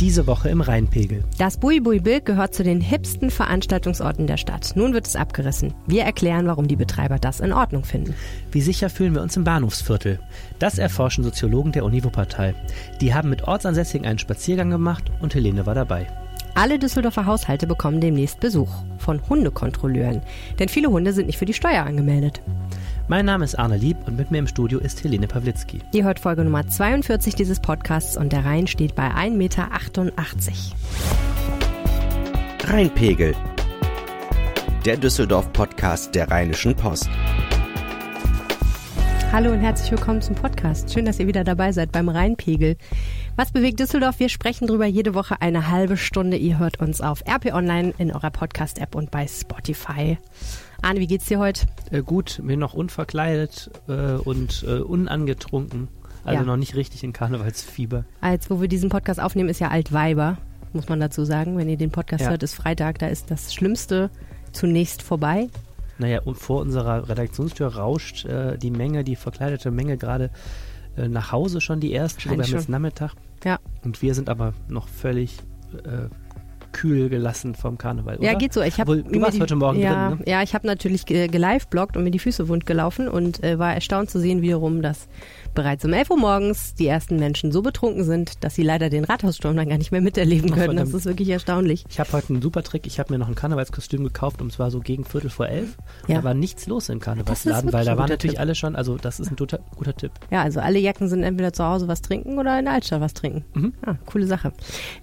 Diese Woche im Rheinpegel. Das Bui-Bui-Bild gehört zu den hipsten Veranstaltungsorten der Stadt. Nun wird es abgerissen. Wir erklären, warum die Betreiber das in Ordnung finden. Wie sicher fühlen wir uns im Bahnhofsviertel? Das erforschen Soziologen der Uni Wuppertal. Die haben mit Ortsansässigen einen Spaziergang gemacht und Helene war dabei. Alle Düsseldorfer Haushalte bekommen demnächst Besuch von Hundekontrolleuren. Denn viele Hunde sind nicht für die Steuer angemeldet. Mein Name ist Arne Lieb und mit mir im Studio ist Helene Pawlitzki. Ihr hört Folge Nummer 42 dieses Podcasts und der Rhein steht bei 1,88 Meter. Rheinpegel. Der Düsseldorf-Podcast der Rheinischen Post. Hallo und herzlich willkommen zum Podcast. Schön, dass ihr wieder dabei seid beim Rheinpegel. Was bewegt Düsseldorf? Wir sprechen drüber jede Woche eine halbe Stunde. Ihr hört uns auf RP Online in eurer Podcast-App und bei Spotify. Arne, wie geht's dir heute? Äh, gut, mir noch unverkleidet äh, und äh, unangetrunken. Also Ja. noch nicht richtig in Karnevalsfieber. Als wo wir diesen Podcast aufnehmen, ist ja Altweiber, muss man dazu sagen. Wenn ihr den Podcast Ja. hört, ist Freitag, da ist das Schlimmste zunächst vorbei. Naja, und vor unserer Redaktionstür rauscht äh, die Menge, die verkleidete Menge gerade äh, nach Hause schon die erste. Wir haben jetzt. Nachmittag. Ja. Und wir sind aber noch völlig äh, kühl gelassen vom Karneval, oder? Ja, geht so. Ich hab Obwohl, du warst die- heute Morgen ja, drin, ne? Ja, ich habe natürlich geliveblogt und mir die Füße wund gelaufen und äh, war erstaunt zu sehen wiederum, dass bereits um 11 Uhr morgens die ersten Menschen so betrunken sind, dass sie leider den Rathaussturm dann gar nicht mehr miterleben können. Das ist wirklich erstaunlich. Ich habe heute einen super Trick. Ich habe mir noch ein Karnevalskostüm gekauft und zwar so gegen Viertel vor elf. Ja. Da war nichts los im Karnevalsladen, weil da waren natürlich Tipp. alle schon, also das ist ein guter, guter Tipp. Ja, also alle Jacken sind entweder zu Hause was trinken oder in der Altstadt was trinken. Mhm. Ah, coole Sache.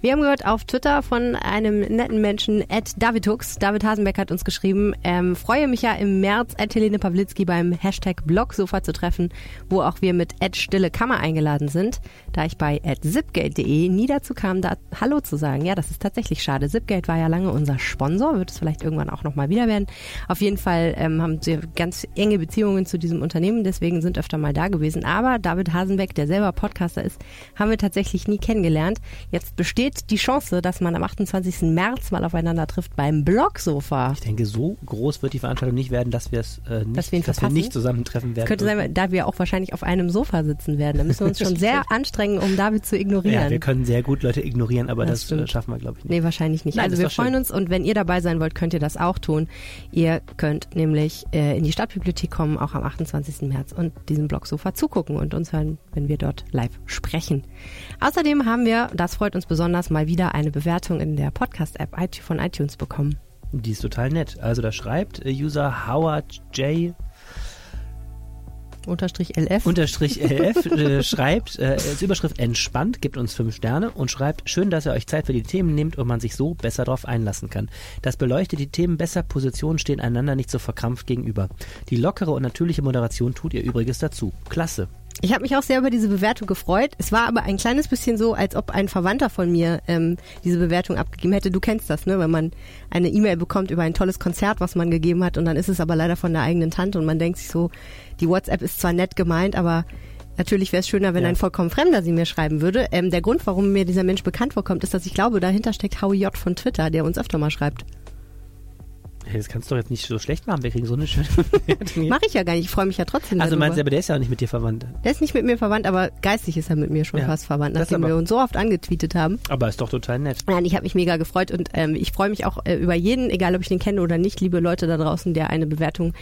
Wir haben gehört auf Twitter von einem netten Menschen, Ed Davidhux. David Hasenbeck hat uns geschrieben, ähm, freue mich ja im März, Ed Helene Pawlitzki beim Hashtag Blogsofa zu treffen, wo auch wir mit Ed Stille Kammer eingeladen sind. Da ich bei zipgate.de nie dazu kam, da Hallo zu sagen. Ja, das ist tatsächlich schade. Zipgate war ja lange unser Sponsor, wird es vielleicht irgendwann auch nochmal wieder werden. Auf jeden Fall ähm, haben sie ganz enge Beziehungen zu diesem Unternehmen, deswegen sind öfter mal da gewesen. Aber David Hasenbeck, der selber Podcaster ist, haben wir tatsächlich nie kennengelernt. Jetzt besteht die Chance, dass man am 28. März mal aufeinander trifft beim Blogsofa. Ich denke, so groß wird die Veranstaltung nicht werden, dass wir es äh, nicht, Dass wir ihn dass wir nicht zusammentreffen werden. Könnte sein, da wir auch wahrscheinlich auf einem Sofa sitzen werden. Da müssen wir uns schon sehr anstrengen, um David zu ignorieren. ja, wir können sehr gut Leute ignorieren, aber Das das, äh, schaffen wir, glaube ich, nicht. Nee, wahrscheinlich nicht. Nein, also wir doch schön. freuen uns und wenn ihr dabei sein wollt, könnt ihr das auch tun. Ihr könnt nämlich äh, in die Stadtbibliothek kommen, auch am 28. März und diesem Blogsofa zugucken und uns hören, wenn wir dort live sprechen. Außerdem haben wir, das freut uns besonders, mal wieder eine Bewertung in der Podcast-App von iTunes bekommen. Die ist total nett. Also da schreibt äh, User Howard J. Unterstrich LF. Unterstrich LF äh, schreibt äh, als Überschrift entspannt, gibt uns fünf Sterne und schreibt, schön, dass ihr euch Zeit für die Themen nehmt und man sich so besser darauf einlassen kann. Das beleuchtet die Themen besser, Positionen stehen einander nicht so verkrampft gegenüber. Die lockere und natürliche Moderation tut ihr Übriges dazu. Klasse. Ich habe mich auch sehr über diese Bewertung gefreut. Es war aber ein kleines bisschen so, als ob ein Verwandter von mir ähm, diese Bewertung abgegeben hätte. Du kennst das, ne? Wenn man eine E-Mail bekommt über ein tolles Konzert, was man gegeben hat, und dann ist es aber leider von der eigenen Tante und man denkt sich so, die WhatsApp ist zwar nett gemeint, aber natürlich wäre es schöner, wenn Ja. ein vollkommen Fremder sie mir schreiben würde. Ähm, der Grund, warum mir dieser Mensch bekannt vorkommt, ist, dass ich glaube, dahinter steckt Howie J von Twitter, der uns öfter mal schreibt. Hey, das kannst du doch jetzt nicht so schlecht machen. Wir kriegen so eine schöne Bewertung. Mache ich ja gar nicht. Ich freue mich ja trotzdem Also darüber. meinst du, aber der ist ja auch nicht mit dir verwandt. Der ist nicht mit mir verwandt, aber geistig ist er mit mir schon Ja. fast verwandt, nachdem aber- wir uns so oft angetweetet haben. Aber ist doch total nett. Nein, ich habe mich mega gefreut und ähm, ich freue mich auch äh, über jeden, egal ob ich den kenne oder nicht, liebe Leute da draußen, der eine Bewertung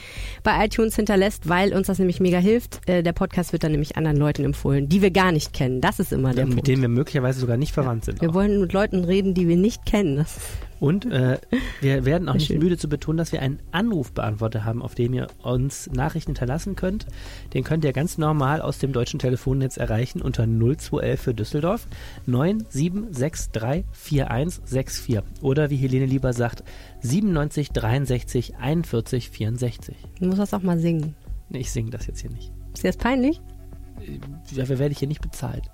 bei iTunes hinterlässt, weil uns das nämlich mega hilft. Äh, der Podcast wird dann nämlich anderen Leuten empfohlen, die wir gar nicht kennen. Das ist immer der mit Punkt. denen wir möglicherweise sogar nicht verwandt sind. wir wollen mit Leuten reden, die wir nicht kennen. Das Und äh, wir werden auch Sehr nicht schön. müde zu betonen, dass wir einen Anrufbeantworter haben, auf dem ihr uns Nachrichten hinterlassen könnt. Den könnt ihr ganz normal aus dem deutschen Telefonnetz erreichen unter 0211 für Düsseldorf 97634164. Oder wie Helene lieber sagt, 97 63 41 64. du musst das auch mal singen. Nee, ich singe das jetzt hier nicht. Ist dir das peinlich? Dafür werde ich hier nicht bezahlt.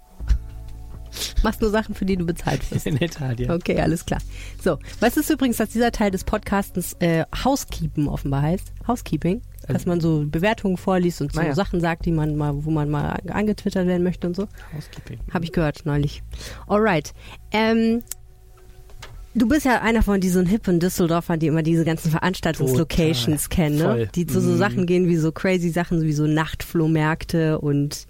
Machst nur Sachen, für die du bezahlt wirst. In der Tat, ja. Okay, alles klar. So, was ist übrigens, dass dieser Teil des Podcastens äh, Housekeeping offenbar heißt? Housekeeping? Dass man so Bewertungen vorliest und so Naja. Sachen sagt, die man mal, wo man mal angetwittert werden möchte und so. Housekeeping. Habe ich gehört neulich. Alright. Ähm, du bist ja einer von diesen hippen Düsseldorfern, die immer diese ganzen Veranstaltungslocations kennen, ne? Voll. Die zu so Mhm. Sachen gehen wie so crazy Sachen wie so Nachtflohmärkte und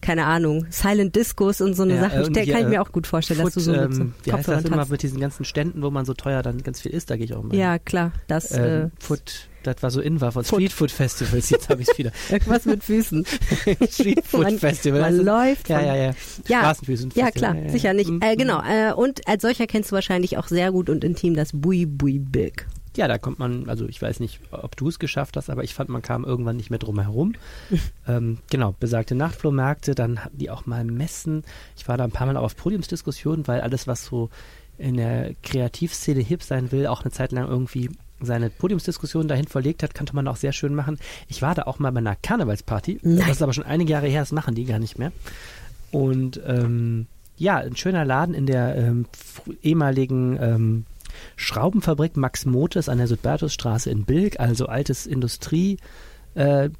keine Ahnung, Silent Discos und so eine Ja, Stell, hier, kann ich mir äh, auch gut vorstellen, dass Foot, du so mit so ähm, wie heißt das immer mit diesen ganzen Ständen, wo man so teuer dann ganz viel isst, da gehe ich auch immer. Ja, klar. Das hin. äh, ähm, Foot, das war so in war von Foot. Street Food Festivals, jetzt habe ich es wieder. irgendwas mit Füßen. Street Food Man- Festival. man ist- läuft Ja, ja, ja. Ja, Straßenfüßen Ja, klar, sicher nicht. Mhm. Äh, genau. Äh, und als solcher kennst du wahrscheinlich auch sehr gut und intim das Bui Bui Big. Ja, da kommt man, also ich weiß nicht, ob du es geschafft hast, aber ich fand, man kam irgendwann nicht mehr drum herum. ähm, genau, besagte Nachtflohmärkte, dann hatten die auch mal Messen. Ich war da ein paar Mal auch auf Podiumsdiskussionen, weil alles, was so in der Kreativszene hip sein will, auch eine Zeit lang irgendwie seine Podiumsdiskussion dahin verlegt hat, konnte man auch sehr schön machen. Ich war da auch mal bei einer Karnevalsparty. Nein. Das ist aber schon einige Jahre her, das machen die gar nicht mehr. Und ähm, ja, ein schöner Laden in der ähm, ehemaligen ähm, Schraubenfabrik Max Motors an der Südbertusstraße in Bilk, also altes Industrie. Äh,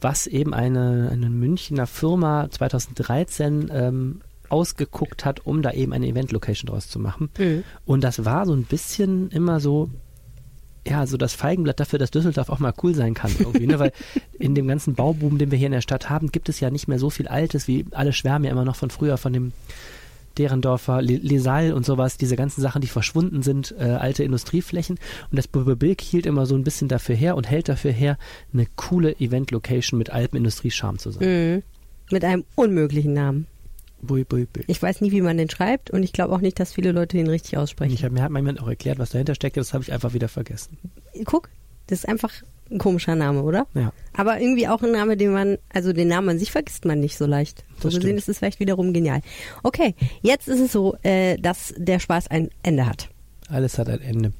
was eben eine, eine Münchner Firma 2013 ähm, ausgeguckt hat, um da eben eine Event-Location draus zu machen. Und das war so ein bisschen immer so, ja, so das Feigenblatt dafür, dass Düsseldorf auch mal cool sein kann irgendwie, ne? Weil in dem ganzen Bauboom, den wir hier in der Stadt haben, gibt es ja nicht mehr so viel Altes, wie alle schwärmen ja immer noch von früher, von dem Derendorfer, Le- Lesal und sowas, diese ganzen Sachen, die verschwunden sind, äh, alte Industrieflächen. Und das Bilk hielt immer so ein bisschen dafür her und hält dafür her, eine coole Event-Location mit altem Industriescharme zu sein. Mhm. Mit einem unmöglichen Namen. Bui, bui, bui. Ich weiß nie, wie man den schreibt und ich glaube auch nicht, dass viele Leute ihn richtig aussprechen. Ich hab, mir hat mal jemand auch erklärt, was dahinter steckt, das habe ich einfach wieder vergessen. Guck, das ist einfach ein komischer Name, oder? Ja. Aber irgendwie auch ein Name, den man, also den Namen an sich vergisst man nicht so leicht. So Das gesehen stimmt. ist es vielleicht wiederum genial. Okay, jetzt ist es so, äh, dass der Spaß ein Ende hat. Alles hat ein Ende.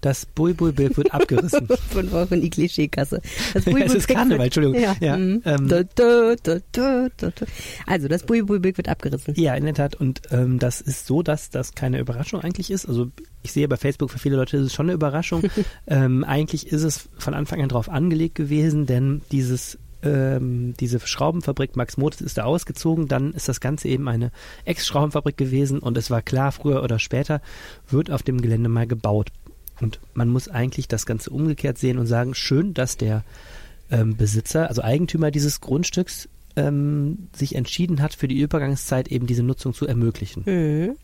Das Bui Bui Bilk wird abgerissen. Euro in die Klischeekasse. Das Ja, es ist Bui-Bui-Bild Karneval, Entschuldigung. Ja. Ja, mhm. ähm. Da, da, da. Also, das Bui Bui Bild wird abgerissen. Ja, in der Tat. Und ähm, das ist so, dass das keine Überraschung eigentlich ist. Also ich sehe bei Facebook, für viele Leute ist es schon eine Überraschung. ähm, eigentlich ist es von Anfang an drauf angelegt gewesen, denn dieses ähm, diese Schraubenfabrik Max Moritz ist da ausgezogen, dann ist das Ganze eben eine Ex-Schraubenfabrik gewesen und es war klar, früher oder später wird auf dem Gelände mal gebaut. Und man muss eigentlich das Ganze umgekehrt sehen und sagen, schön, dass der ähm, Besitzer, also Eigentümer dieses Grundstücks, ähm, sich entschieden hat, für die Übergangszeit eben diese Nutzung zu ermöglichen. Mhm.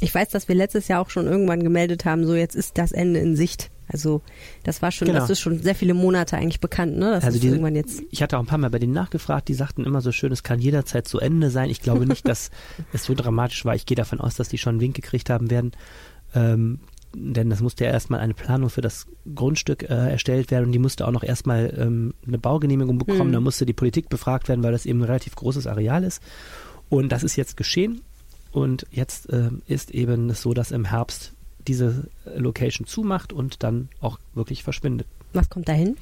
Ich weiß, dass wir letztes Jahr auch schon irgendwann gemeldet haben, so jetzt ist das Ende in Sicht. Also das war schon, Genau. das ist schon sehr viele Monate eigentlich bekannt, ne? Das Also ist diese- irgendwann jetzt. Ich hatte auch ein paar Mal bei denen nachgefragt, die sagten immer so schön, es kann jederzeit zu Ende sein. Ich glaube nicht, dass es so dramatisch war. Ich gehe davon aus, dass die schon einen Wink gekriegt haben werden. Ähm, denn das musste ja erstmal eine Planung für das Grundstück äh, erstellt werden und die musste auch noch erstmal ähm, eine Baugenehmigung bekommen. Mhm. Da musste die Politik befragt werden, weil das eben ein relativ großes Areal ist. Und das ist jetzt geschehen. Und jetzt ähm, ist eben es so, dass im Herbst diese äh, Location zumacht und dann auch wirklich verschwindet. Was kommt da hin?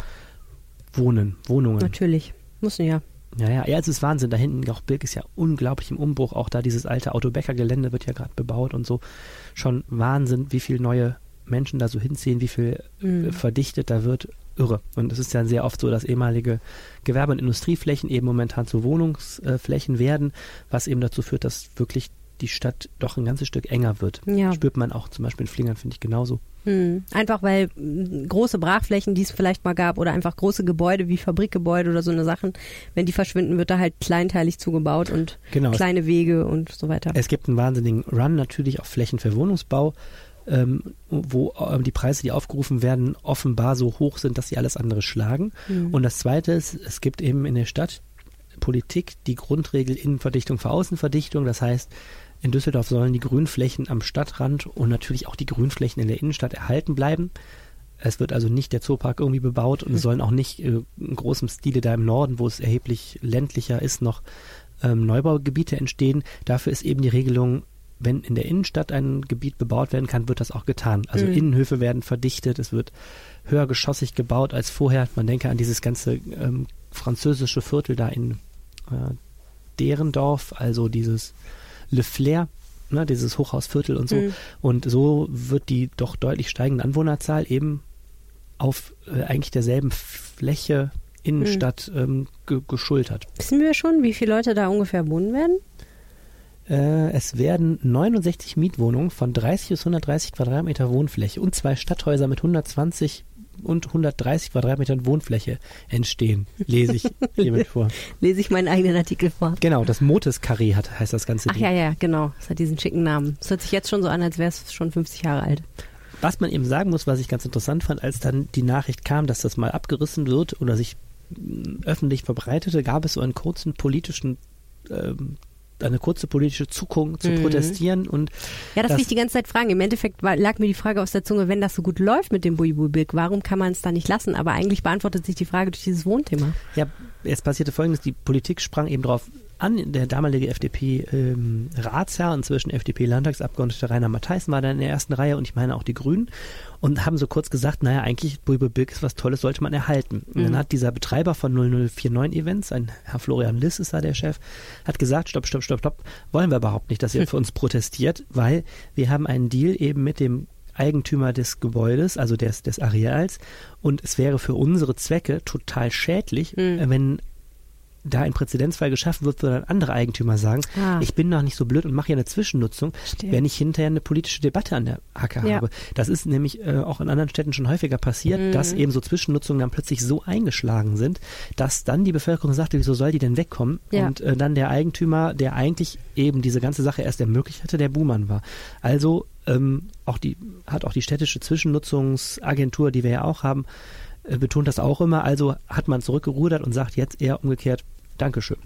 Wohnen, Wohnungen. Natürlich. Muss ja. Ja, ja, ja, es ist Wahnsinn. Da hinten, auch Bilk ist ja unglaublich im Umbruch. Auch da dieses alte Autobäcker-Gelände wird ja gerade bebaut und so. Schon Wahnsinn, wie viele neue Menschen da so hinziehen, wie viel Mhm. äh, verdichtet da wird. Irre. Und es ist ja sehr oft so, dass ehemalige Gewerbe- und Industrieflächen eben momentan zu Wohnungsflächen werden, was eben dazu führt, dass wirklich die Stadt doch ein ganzes Stück enger wird. Ja. Spürt man auch zum Beispiel in Flingern, finde ich genauso. Hm. Einfach weil mh, große Brachflächen, die es vielleicht mal gab, oder einfach große Gebäude wie Fabrikgebäude oder so eine Sachen, wenn die verschwinden, wird da halt kleinteilig zugebaut und Genau. kleine Wege und so weiter. Es gibt einen wahnsinnigen Run natürlich auf Flächen für Wohnungsbau, ähm, wo ähm, die Preise, die aufgerufen werden, offenbar so hoch sind, dass sie alles andere schlagen. Und das Zweite ist, es gibt eben in der Stadt Politik die Grundregel Innenverdichtung vor Außenverdichtung. Das heißt, in Düsseldorf sollen die Grünflächen am Stadtrand und natürlich auch die Grünflächen in der Innenstadt erhalten bleiben. Es wird also nicht der Zoopark irgendwie bebaut und es sollen auch nicht äh, in großem Stile da im Norden, wo es erheblich ländlicher ist, noch ähm, Neubaugebiete entstehen. Dafür ist eben die Regelung, wenn in der Innenstadt ein Gebiet bebaut werden kann, wird das auch getan. Also Mhm. Innenhöfe werden verdichtet, es wird höhergeschossig gebaut als vorher. Man denke an dieses ganze ähm, französische Viertel da in äh, Derendorf, also dieses Le Flair, ne, dieses Hochhausviertel und so. Mhm. Und so wird die doch deutlich steigende Anwohnerzahl eben auf äh, eigentlich derselben Fläche Innenstadt ähm, ge geschultert. Wissen wir schon, wie viele Leute da ungefähr wohnen werden? Äh, es werden 69 Mietwohnungen von 30 bis 130 Quadratmeter Wohnfläche und zwei Stadthäuser mit 120 und 130 Quadratmetern Wohnfläche entstehen, lese ich hiermit vor. Lese ich meinen eigenen Artikel vor. Genau, das Motes-Carré hat, heißt das ganze Ach Ding. ja, ja, genau. Es hat diesen schicken Namen. Es hört sich jetzt schon so an, als wäre es schon 50 Jahre alt. Was man eben sagen muss, was ich ganz interessant fand, als dann die Nachricht kam, dass das mal abgerissen wird oder sich mh, öffentlich verbreitete, gab es so einen kurzen politischen ähm, eine kurze politische Zuckung zu Mhm. protestieren und Ja, das, will ich die ganze Zeit fragen. Im Endeffekt war, lag mir die Frage aus der Zunge, wenn das so gut läuft mit dem Buibu-Bilk, warum kann man es da nicht lassen? Aber eigentlich beantwortet sich die Frage durch dieses Wohnthema. Ja, es passierte folgendes, die Politik sprang eben drauf an, der damalige FDP-Ratsherr, inzwischen FDP-Landtagsabgeordnete Rainer Matthijssen war da in der ersten Reihe und ich meine auch die Grünen und haben so kurz gesagt, naja, eigentlich Bulbe Bilk ist was Tolles, sollte man erhalten. Und Mhm. dann hat dieser Betreiber von 0049 Events, ein Herr Florian Liss ist da der Chef, hat gesagt, stopp, stopp, stopp, stopp, wollen wir überhaupt nicht, dass ihr für uns protestiert, weil wir haben einen Deal eben mit dem Eigentümer des Gebäudes, also des, des Areals. Und es wäre für unsere Zwecke total schädlich, Mhm. wenn da ein Präzedenzfall geschaffen wird, dann andere Eigentümer sagen, Ah. ich bin noch nicht so blöd und mache hier eine Zwischennutzung, Verstehe. wenn ich hinterher eine politische Debatte an der Hacke Ja. habe. Das ist nämlich äh, auch in anderen Städten schon häufiger passiert, Mhm. dass eben so Zwischennutzungen dann plötzlich so eingeschlagen sind, dass dann die Bevölkerung sagte, wieso soll die denn wegkommen? Ja. Und äh, dann der Eigentümer, der eigentlich eben diese ganze Sache erst ermöglicht hatte, der Buhmann war. Also ähm, auch die hat auch die städtische Zwischennutzungsagentur, die wir ja auch haben, äh, betont das auch immer. Also hat man zurückgerudert und sagt jetzt eher umgekehrt, Dankeschön.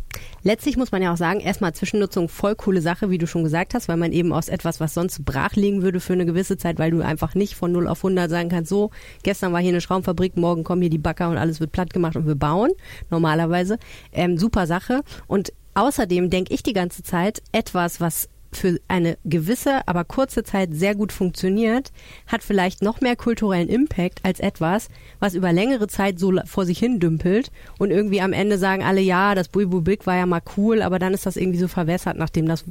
Letztlich muss man ja auch sagen, erstmal Zwischennutzung voll coole Sache, wie du schon gesagt hast, weil man eben aus etwas, was sonst brach liegen würde für eine gewisse Zeit, weil du einfach nicht von 0 auf 100 sagen kannst, so, gestern war hier eine Schraubenfabrik, morgen kommen hier die Bagger und alles wird platt gemacht und wir bauen, normalerweise. Ähm, super Sache. Und außerdem denke ich die ganze Zeit, etwas, was für eine gewisse, aber kurze Zeit sehr gut funktioniert, hat vielleicht noch mehr kulturellen Impact als etwas, was über längere Zeit so vor sich hin dümpelt und irgendwie am Ende sagen alle, ja, das Buibu Big war ja mal cool, aber dann ist das irgendwie so verwässert, nachdem das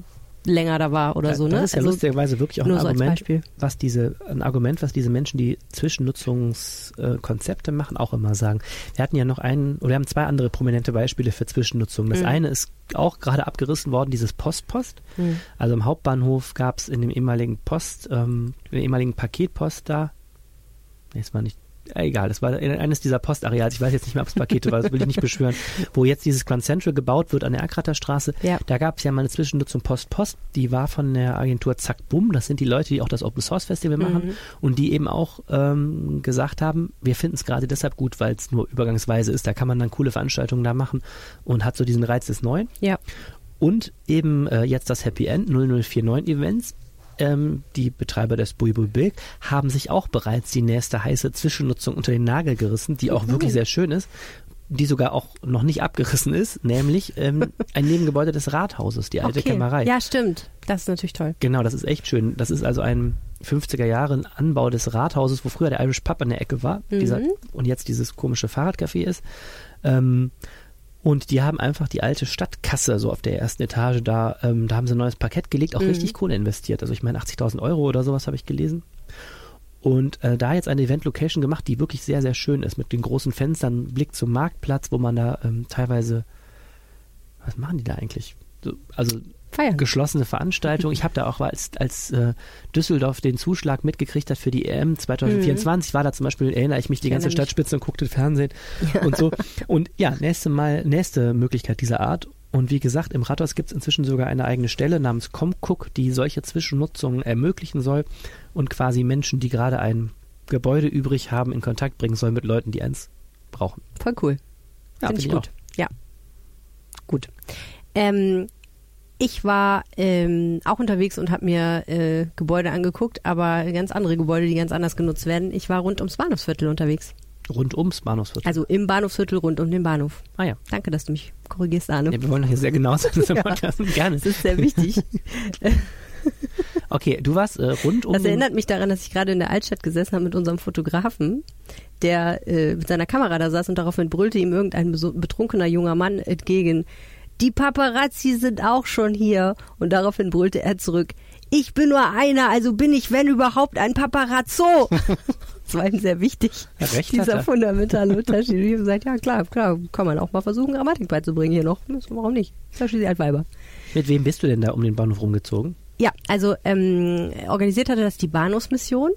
länger da war oder Ja, so, ne? Das ist ja Also, lustigerweise wirklich auch ein so Argument, Beispiel. was diese, ein Argument, was diese Menschen, die Zwischennutzungskonzepte machen, auch immer sagen. Wir hatten ja noch einen, oder wir haben zwei andere prominente Beispiele für Zwischennutzung. Das Mhm. eine ist auch gerade abgerissen worden, dieses Post-Post. Mhm. Also im Hauptbahnhof gab es in dem ehemaligen Post, ähm, in der ehemaligen Paketpost da, nee, es war nicht, egal, das war eines dieser Postareals, ich weiß jetzt nicht mehr, ob es Pakete war, das will ich nicht beschwören, wo jetzt dieses Grand Central gebaut wird an der Erkrater Straße. Ja. Da gab es ja mal eine Zwischennutzung Post-Post, die war von der Agentur Zack Bum, das sind die Leute, die auch das Open Source Festival machen Mhm. und die eben auch ähm, gesagt haben, wir finden es gerade deshalb gut, weil es nur übergangsweise ist, da kann man dann coole Veranstaltungen da machen und hat so diesen Reiz des Neuen. Ja. Und eben äh, jetzt das Happy End 0049 Events. Ähm, die Betreiber des Buibu Big haben sich auch bereits die nächste heiße Zwischennutzung unter den Nagel gerissen, die auch Mhm. wirklich sehr schön ist, die sogar auch noch nicht abgerissen ist, nämlich ähm, ein Nebengebäude des Rathauses, die alte okay. Kämmerei. Ja, stimmt. Das ist natürlich toll. Genau, das ist echt schön. Das ist also ein 50er Jahre Anbau des Rathauses, wo früher der Irish Pub an der Ecke war, Mhm. dieser, und jetzt dieses komische Fahrradcafé ist. Ähm, und die haben einfach die alte Stadtkasse so auf der ersten Etage da, ähm, da haben sie ein neues Parkett gelegt, auch Mhm. richtig Kohle investiert. Also ich meine 80.000 Euro oder sowas habe ich gelesen. Und äh, da jetzt eine Event-Location gemacht, die wirklich sehr, sehr schön ist, mit den großen Fenstern, Blick zum Marktplatz, wo man da ähm, teilweise, was machen die da eigentlich? So, also Feiern. geschlossene Veranstaltung. Ich habe da auch als, als äh, Düsseldorf den Zuschlag mitgekriegt hat für die EM 2024, war da zum Beispiel, erinnere ich mich, die Ich ganze. Stadtspitze und guckte Fernsehen und so. Und ja, nächste Mal, nächste Möglichkeit dieser Art. Und wie gesagt, im Rathaus gibt es inzwischen sogar eine eigene Stelle namens Comcook, die solche Zwischennutzungen ermöglichen soll und quasi Menschen, die gerade ein Gebäude übrig haben, in Kontakt bringen soll mit Leuten, die eins brauchen. Voll cool. Ja, Finde ich finde gut. Ja. Gut. Ähm, ich war ähm, auch unterwegs und habe mir äh, Gebäude angeguckt, aber ganz andere Gebäude, die ganz anders genutzt werden. Ich war rund ums Bahnhofsviertel unterwegs. Rund ums Bahnhofsviertel. Also im Bahnhofsviertel rund um den Bahnhof. ah ja. Danke, dass du mich korrigierst, Arne. ja. Wir wollen doch hier sehr genau sein, das Ja. Gerne. Das ist sehr wichtig. Okay, du warst äh, rund um Das erinnert mich daran, dass ich gerade in der Altstadt gesessen habe mit unserem Fotografen, der äh, mit seiner Kamera da saß und daraufhin brüllte ihm irgendein betrunkener junger Mann entgegen. Die Paparazzi sind auch schon hier. Und daraufhin brüllte er zurück, ich bin nur einer, also bin ich, wenn überhaupt, ein Paparazzo. das war ihm sehr wichtig, Ja, recht dieser er. fundamentale Unterschied. Ich habe gesagt, ja klar, klar, kann man auch mal versuchen, Grammatik beizubringen hier noch. Warum nicht? Ist ja schließlich Altweiber. Mit wem bist du denn da um den Bahnhof rumgezogen? Ja, also ähm, organisiert hatte das die Bahnhofsmission.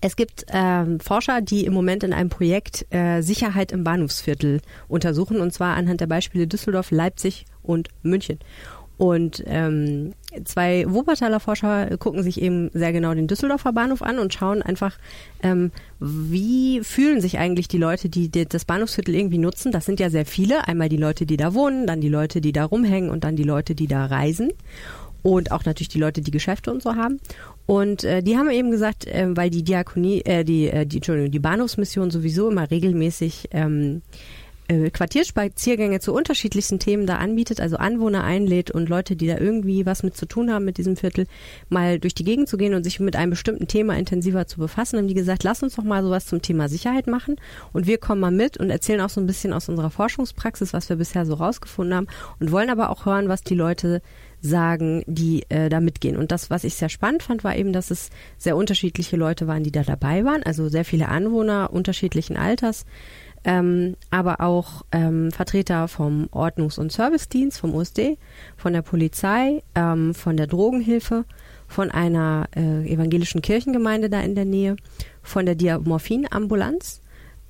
Es gibt ähm, Forscher, die im Moment in einem Projekt äh, Sicherheit im Bahnhofsviertel untersuchen, und zwar anhand der Beispiele Düsseldorf, Leipzig und München. Und ähm, zwei Wuppertaler Forscher gucken sich eben sehr genau den Düsseldorfer Bahnhof an und schauen einfach, ähm, wie fühlen sich eigentlich die Leute, die die das Bahnhofsviertel irgendwie nutzen. Das sind ja sehr viele. Einmal die Leute, die da wohnen, dann die Leute, die da rumhängen und dann die Leute, die da reisen und auch natürlich die Leute, die Geschäfte und so haben. Und äh, die haben eben gesagt, äh, weil die Diakonie, äh, die, äh, die, Entschuldigung, die Bahnhofsmission sowieso immer regelmäßig ähm, äh, Quartierspaziergänge zu unterschiedlichsten Themen da anbietet, also Anwohner einlädt und Leute, die da irgendwie was mit zu tun haben mit diesem Viertel, mal durch die Gegend zu gehen und sich mit einem bestimmten Thema intensiver zu befassen, haben die gesagt, lass uns doch mal sowas zum Thema Sicherheit machen und wir kommen mal mit und erzählen auch so ein bisschen aus unserer Forschungspraxis, was wir bisher so rausgefunden haben und wollen aber auch hören, was die Leute sagen, die äh, da mitgehen. Und das, was ich sehr spannend fand, war eben, dass es sehr unterschiedliche Leute waren, die da dabei waren. Also sehr viele Anwohner unterschiedlichen Alters, ähm, aber auch ähm, Vertreter vom Ordnungs- und Servicedienst, vom USD, von der Polizei, ähm, von der Drogenhilfe, von einer äh, evangelischen Kirchengemeinde da in der Nähe, von der Diamorphin-Ambulanz.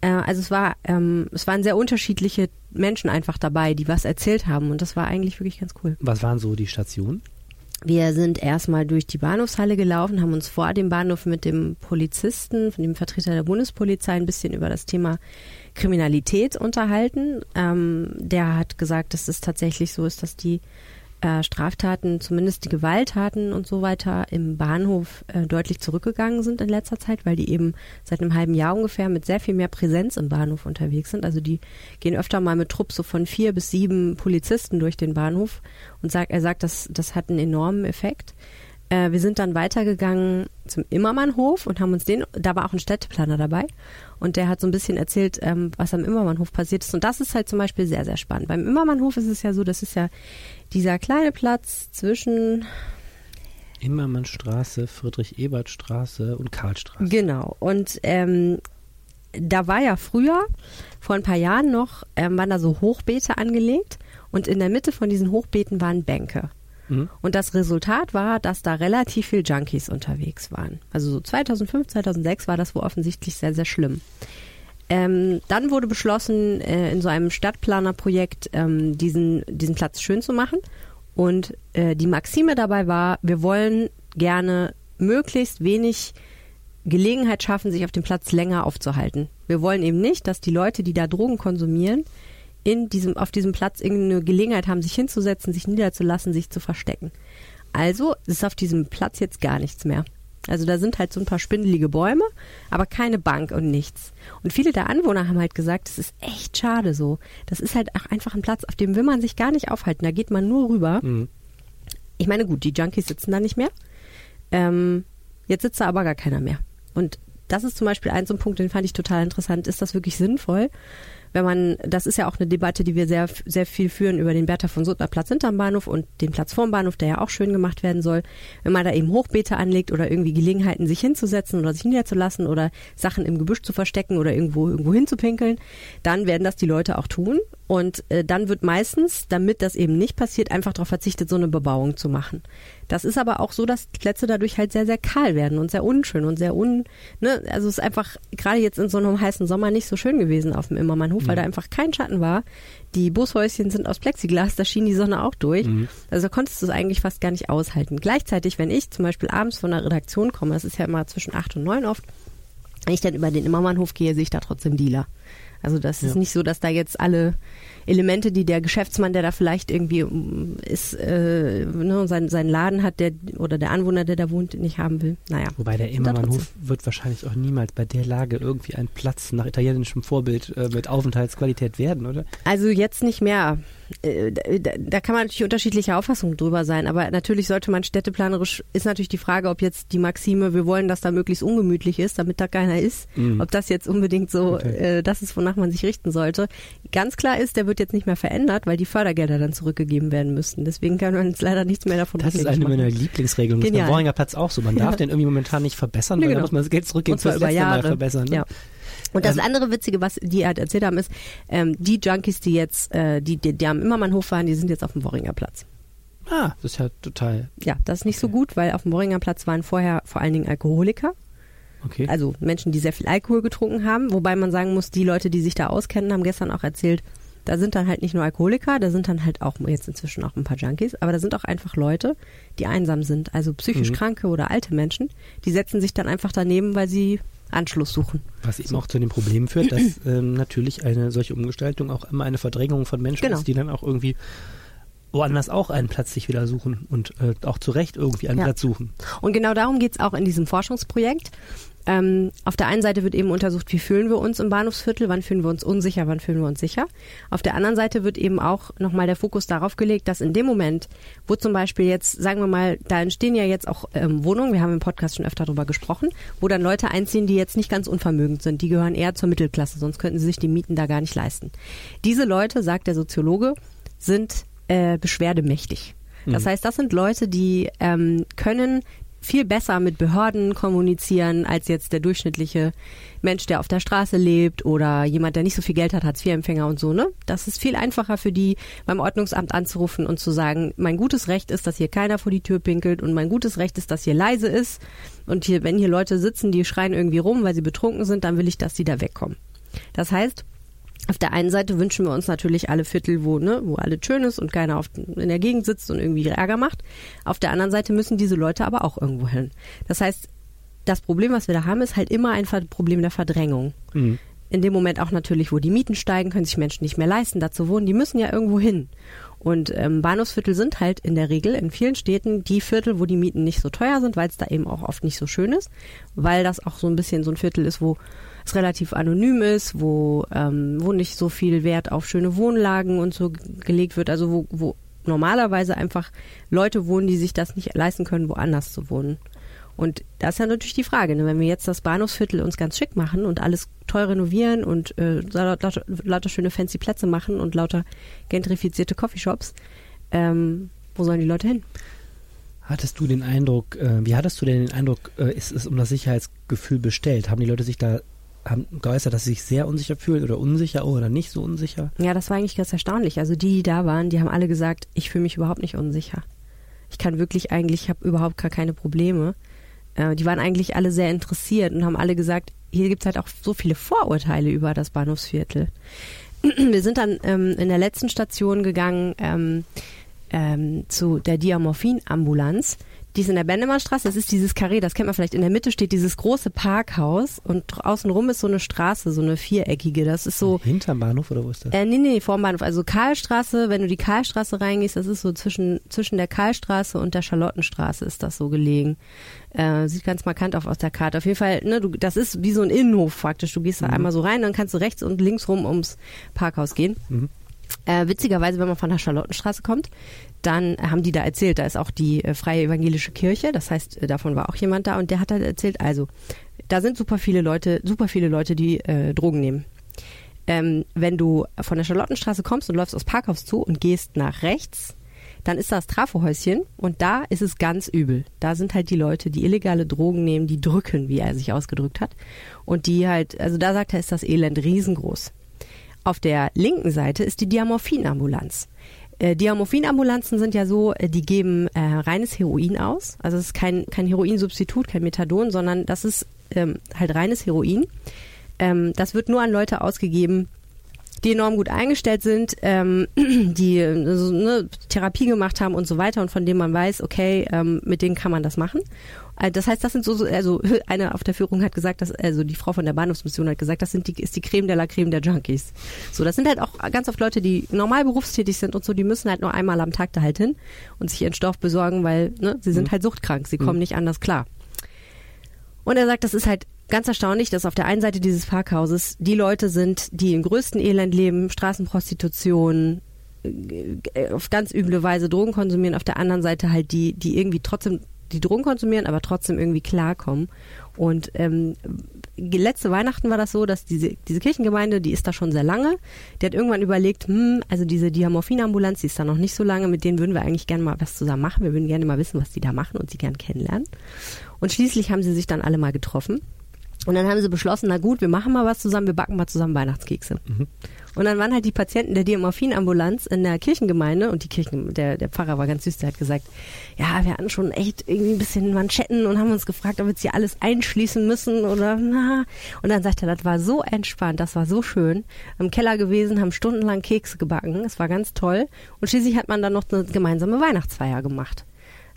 Äh, also es war, ähm, es waren sehr unterschiedliche Menschen einfach dabei, die was erzählt haben und das war eigentlich wirklich ganz cool. Was waren so die Stationen? Wir sind erstmal durch die Bahnhofshalle gelaufen, haben uns vor dem Bahnhof mit dem Polizisten, von dem Vertreter der Bundespolizei, ein bisschen über das Thema Kriminalität unterhalten. Ähm, der hat gesagt, dass es tatsächlich so ist, dass die äh, Straftaten, zumindest die Gewalttaten und so weiter im Bahnhof äh, deutlich zurückgegangen sind in letzter Zeit, weil die eben seit einem halben Jahr ungefähr mit sehr viel mehr Präsenz im Bahnhof unterwegs sind. Also die gehen öfter mal mit Trupps so von vier bis sieben Polizisten durch den Bahnhof und sagt, er sagt, das, das hat einen enormen Effekt. Äh, wir sind dann weitergegangen zum Immermannhof und haben uns den, da war auch ein Städteplaner dabei und der hat so ein bisschen erzählt, ähm, was am Immermannhof passiert ist. Und das ist halt zum Beispiel sehr, sehr spannend. Beim Immermannhof ist es ja so, das ist ja dieser kleine Platz zwischen, Immermannstraße, Friedrich-Ebert-Straße und Karlstraße. genau, und ähm, da war ja früher, vor ein paar Jahren noch, ähm, waren da so Hochbeete angelegt und in der Mitte von diesen Hochbeeten waren Bänke. Mhm. Und das Resultat war, dass da relativ viel Junkies unterwegs waren. Also so 2005, 2006 war das wohl offensichtlich sehr, sehr schlimm. Ähm, dann wurde beschlossen, äh, in so einem Stadtplanerprojekt ähm, diesen, diesen Platz schön zu machen. Und äh, die Maxime dabei war, wir wollen gerne möglichst wenig Gelegenheit schaffen, sich auf dem Platz länger aufzuhalten. Wir wollen eben nicht, dass die Leute, die da Drogen konsumieren, in diesem, auf diesem Platz irgendeine Gelegenheit haben, sich hinzusetzen, sich niederzulassen, sich zu verstecken. Also ist auf diesem Platz jetzt gar nichts mehr. Also da sind halt so ein paar spindelige Bäume, aber keine Bank und nichts. Und viele der Anwohner haben halt gesagt, das ist echt schade so. Das ist halt auch einfach ein Platz, auf dem will man sich gar nicht aufhalten. Da geht man nur rüber. Mhm. Ich meine, gut, die Junkies sitzen da nicht mehr. Ähm, jetzt sitzt da aber gar keiner mehr. Und das ist zum Beispiel ein so ein Punkt, den fand ich total interessant. Ist das wirklich sinnvoll? Wenn man, das ist ja auch eine Debatte, die wir sehr, sehr viel führen über den Bertha von Suttner Platz hinterm Bahnhof und den Platz vorm Bahnhof, der ja auch schön gemacht werden soll. Wenn man da eben Hochbeete anlegt oder irgendwie Gelegenheiten, sich hinzusetzen oder sich niederzulassen oder Sachen im Gebüsch zu verstecken oder irgendwo, irgendwo hinzupinkeln, dann werden das die Leute auch tun. Und äh, dann wird meistens, damit das eben nicht passiert, einfach darauf verzichtet, so eine Bebauung zu machen. Das ist aber auch so, dass die Plätze dadurch halt sehr, sehr kahl werden und sehr unschön und sehr un, ne, also es ist einfach gerade jetzt in so einem heißen Sommer nicht so schön gewesen auf dem Immermannhof, weil da einfach kein Schatten war. Die Bushäuschen sind aus Plexiglas, da schien die Sonne auch durch. Also da konntest du es eigentlich fast gar nicht aushalten. Gleichzeitig, wenn ich zum Beispiel abends von der Redaktion komme, das ist ja immer zwischen acht und neun oft, wenn ich dann über den Immermannhof gehe, sehe ich da trotzdem Dealer. Also das ist Ja. nicht so, dass da jetzt alle Elemente, die der Geschäftsmann, der da vielleicht irgendwie um, ist, äh, ne, und sein, seinen Laden hat, der oder der Anwohner, der da wohnt, nicht haben will. Naja. Wobei der Immermannhof wird wahrscheinlich auch niemals bei der Lage irgendwie ein Platz nach italienischem Vorbild äh, mit Aufenthaltsqualität werden, oder? Also jetzt nicht mehr. Äh, Da, da kann man natürlich unterschiedliche Auffassungen drüber sein, aber natürlich sollte man städteplanerisch, ist natürlich die Frage, ob jetzt die Maxime, wir wollen, dass da möglichst ungemütlich ist, damit da keiner ist, Mhm. ob das jetzt unbedingt so Okay. äh, das das ist, wonach man sich richten sollte. Ganz klar ist, der wird jetzt nicht mehr verändert, weil die Fördergelder dann zurückgegeben werden müssten. Deswegen kann man jetzt leider nichts mehr davon Das ist eine machen. meiner Lieblingsregelungen. Das ist beim Worringer Platz auch so. Man darf Ja. den irgendwie momentan nicht verbessern, weil Nee, genau. muss man das Geld zurückgeben Und zwar fürs über letzte Mal Jahre. verbessern. Ne? Ja. Und das Ähm, andere Witzige, was die halt erzählt haben, ist, ähm, die Junkies, die jetzt, äh, die, die, die am Immermannhof waren, die sind jetzt auf dem Worringer Platz. Ah, das ist ja total Ja, das ist nicht so gut, weil auf dem Worringer Platz waren vorher vor allen Dingen Alkoholiker, okay. also Menschen, die sehr viel Alkohol getrunken haben, wobei man sagen muss, die Leute, die sich da auskennen, haben gestern auch erzählt, da sind dann halt nicht nur Alkoholiker, da sind dann halt auch jetzt inzwischen auch ein paar Junkies, aber da sind auch einfach Leute, die einsam sind, also psychisch Mhm. kranke oder alte Menschen, die setzen sich dann einfach daneben, weil sie Anschluss suchen. Was eben auch zu dem Problem führt, dass ähm, natürlich eine solche Umgestaltung auch immer eine Verdrängung von Menschen Genau. ist, die dann auch irgendwie woanders auch einen Platz sich wieder suchen und äh, auch zu Recht irgendwie einen Ja. Platz suchen. Und genau darum geht's auch in diesem Forschungsprojekt. Ähm, auf der einen Seite wird eben untersucht, wie fühlen wir uns im Bahnhofsviertel, wann fühlen wir uns unsicher, wann fühlen wir uns sicher. Auf der anderen Seite wird eben auch nochmal der Fokus darauf gelegt, dass in dem Moment, wo zum Beispiel jetzt, sagen wir mal, da entstehen ja jetzt auch ähm, Wohnungen, wir haben im Podcast schon öfter darüber gesprochen, wo dann Leute einziehen, die jetzt nicht ganz unvermögend sind, die gehören eher zur Mittelklasse, sonst könnten sie sich die Mieten da gar nicht leisten. Diese Leute, sagt der Soziologe, sind äh, beschwerdemächtig. Das heißt, das sind Leute, die ähm, können viel besser mit Behörden kommunizieren als jetzt der durchschnittliche Mensch, der auf der Straße lebt oder jemand, der nicht so viel Geld hat, Hartz-IV-Empfänger und so, ne? Das ist viel einfacher für die, beim Ordnungsamt anzurufen und zu sagen, mein gutes Recht ist, dass hier keiner vor die Tür pinkelt und mein gutes Recht ist, dass hier leise ist und hier, wenn hier Leute sitzen, die schreien irgendwie rum, weil sie betrunken sind, dann will ich, dass die da wegkommen. Das heißt, auf der einen Seite wünschen wir uns natürlich alle Viertel, wo, ne, wo alles schön ist und keiner auf, in der Gegend sitzt und irgendwie Ärger macht. Auf der anderen Seite müssen diese Leute aber auch irgendwo hin. Das heißt, das Problem, was wir da haben, ist halt immer ein Problem der Verdrängung. Mhm. In dem Moment auch natürlich, wo die Mieten steigen, können sich Menschen nicht mehr leisten, da zu wohnen. Die müssen ja irgendwo hin. Und ähm, Bahnhofsviertel sind halt in der Regel in vielen Städten die Viertel, wo die Mieten nicht so teuer sind, weil es da eben auch oft nicht so schön ist, weil das auch so ein bisschen so ein Viertel ist, wo es relativ anonym ist, wo, ähm, wo nicht so viel Wert auf schöne Wohnlagen und so gelegt wird, also wo, wo normalerweise einfach Leute wohnen, die sich das nicht leisten können, woanders zu wohnen. Und das ist ja natürlich die Frage, ne? wenn wir jetzt das Bahnhofsviertel uns ganz schick machen und alles toll renovieren und äh, lauter, lauter schöne fancy Plätze machen und lauter gentrifizierte Coffeeshops, ähm, wo sollen die Leute hin? Hattest du den Eindruck, äh, wie hattest du denn den Eindruck, äh, ist es um das Sicherheitsgefühl bestellt? Haben die Leute sich da haben geäußert, dass sie sich sehr unsicher fühlen oder unsicher oder nicht so unsicher? Ja, das war eigentlich ganz erstaunlich. Also die, die da waren, die haben alle gesagt, ich fühle mich überhaupt nicht unsicher. Ich kann wirklich eigentlich, ich habe überhaupt gar keine Probleme. Äh, die waren eigentlich alle sehr interessiert und haben alle gesagt, hier gibt's halt auch so viele Vorurteile über das Bahnhofsviertel. Wir sind dann ähm, in der letzten Station gegangen ähm, ähm, zu der Diamorphin-Ambulanz. Die ist in der Bendemannstraße, das ist dieses Karree, das kennt man vielleicht. In der Mitte steht dieses große Parkhaus und außenrum ist so eine Straße, so eine viereckige. Das ist so, Hinterm Bahnhof oder wo ist das? äh, nee, nee, vorm Bahnhof. Also Karlstraße, wenn du die Karlstraße reingehst, das ist so zwischen, zwischen der Karlstraße und der Charlottenstraße ist das so gelegen. Äh, sieht ganz markant auf aus der Karte. Auf jeden Fall, ne, du, das ist wie so ein Innenhof praktisch. Du gehst da einmal so rein, dann kannst du rechts und links rum ums Parkhaus gehen. Äh, witzigerweise, wenn man von der Charlottenstraße kommt, dann haben die da erzählt, da ist auch die äh, Freie Evangelische Kirche, das heißt, äh, davon war auch jemand da und der hat halt erzählt, also, da sind super viele Leute, super viele Leute, die äh, Drogen nehmen. Ähm, wenn du von der Charlottenstraße kommst und läufst aufs Parkhaus zu und gehst nach rechts, dann ist das Trafohäuschen und da ist es ganz übel. Da sind halt die Leute, die illegale Drogen nehmen, die drücken, wie er sich ausgedrückt hat. Und die halt, also da sagt er, ist das Elend riesengroß. Auf der linken Seite ist die Diamorphinambulanz. Äh, Diamorphinambulanzen sind ja so, äh, die geben äh, reines Heroin aus. Also es ist kein, kein Heroinsubstitut, kein Methadon, sondern das ist ähm, halt reines Heroin. Ähm, das wird nur an Leute ausgegeben, die enorm gut eingestellt sind, ähm, die äh, so, ne, Therapie gemacht haben und so weiter und von denen man weiß, okay, ähm, mit denen kann man das machen. Äh, Das heißt, das sind so, so also eine auf der Führung hat gesagt, dass also die Frau von der Bahnhofsmission hat gesagt, das sind die ist die Creme de la Creme der Junkies. So, das sind halt auch ganz oft Leute, die normal berufstätig sind und so, die müssen halt nur einmal am Tag da halt hin und sich ihren Stoff besorgen, weil ne, sie sind halt suchtkrank, sie kommen nicht anders klar. Und er sagt, das ist halt ganz erstaunlich, dass auf der einen Seite dieses Parkhauses die Leute sind, die im größten Elend leben, Straßenprostitution, äh, auf ganz üble Weise Drogen konsumieren, auf der anderen Seite halt die, die irgendwie trotzdem die Drogen konsumieren, aber trotzdem irgendwie klarkommen. Und ähm, letzte Weihnachten war das so, dass diese, diese Kirchengemeinde, die ist da schon sehr lange. Die hat irgendwann überlegt, hm, also diese Diamorphinambulanz, die ist da noch nicht so lange, mit denen würden wir eigentlich gerne mal was zusammen machen. Wir würden gerne mal wissen, was die da machen und sie gerne kennenlernen. Und schließlich haben sie sich dann alle mal getroffen. Und dann haben sie beschlossen, na gut, wir machen mal was zusammen, wir backen mal zusammen Weihnachtskekse. Mhm. Und dann waren halt die Patienten der Diamorphinambulanz in der Kirchengemeinde und die Kirchen, der, der Pfarrer war ganz süß, der hat gesagt, ja, wir hatten schon echt irgendwie ein bisschen Manschetten und haben uns gefragt, ob wir jetzt hier alles einschließen müssen oder na. Und dann sagt er, das war so entspannt, das war so schön. Im Keller gewesen, haben stundenlang Kekse gebacken, es war ganz toll. Und schließlich hat man dann noch eine gemeinsame Weihnachtsfeier gemacht.